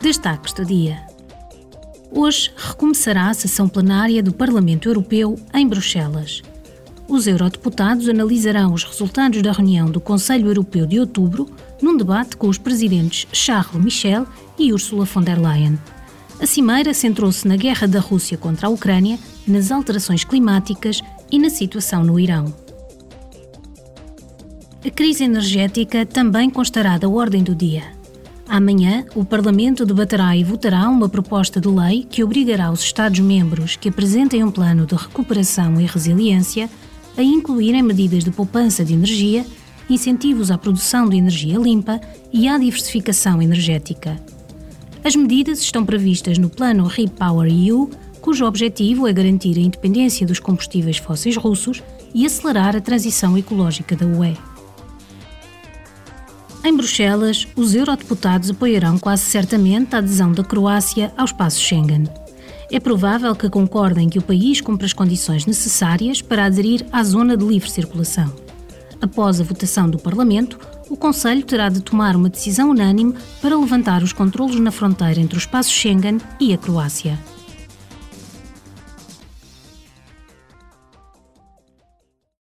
Destaques do dia. Hoje recomeçará a sessão plenária do Parlamento Europeu em Bruxelas. Os eurodeputados analisarão os resultados da reunião do Conselho Europeu de outubro num debate com os presidentes Charles Michel e Ursula von der Leyen. A cimeira centrou-se na guerra da Rússia contra a Ucrânia, nas alterações climáticas e na situação no Irão. A crise energética também constará da ordem do dia. Amanhã, o Parlamento debaterá e votará uma proposta de lei que obrigará os Estados-membros que apresentem um plano de recuperação e resiliência a incluírem medidas de poupança de energia, incentivos à produção de energia limpa e à diversificação energética. As medidas estão previstas no Plano REPower EU, cujo objetivo é garantir a independência dos combustíveis fósseis russos e acelerar a transição ecológica da UE. Em Bruxelas, os eurodeputados apoiarão quase certamente a adesão da Croácia ao espaço Schengen. É provável que concordem que o país cumpra as condições necessárias para aderir à zona de livre circulação. Após a votação do Parlamento, o Conselho terá de tomar uma decisão unânime para levantar os controlos na fronteira entre o espaço Schengen e a Croácia.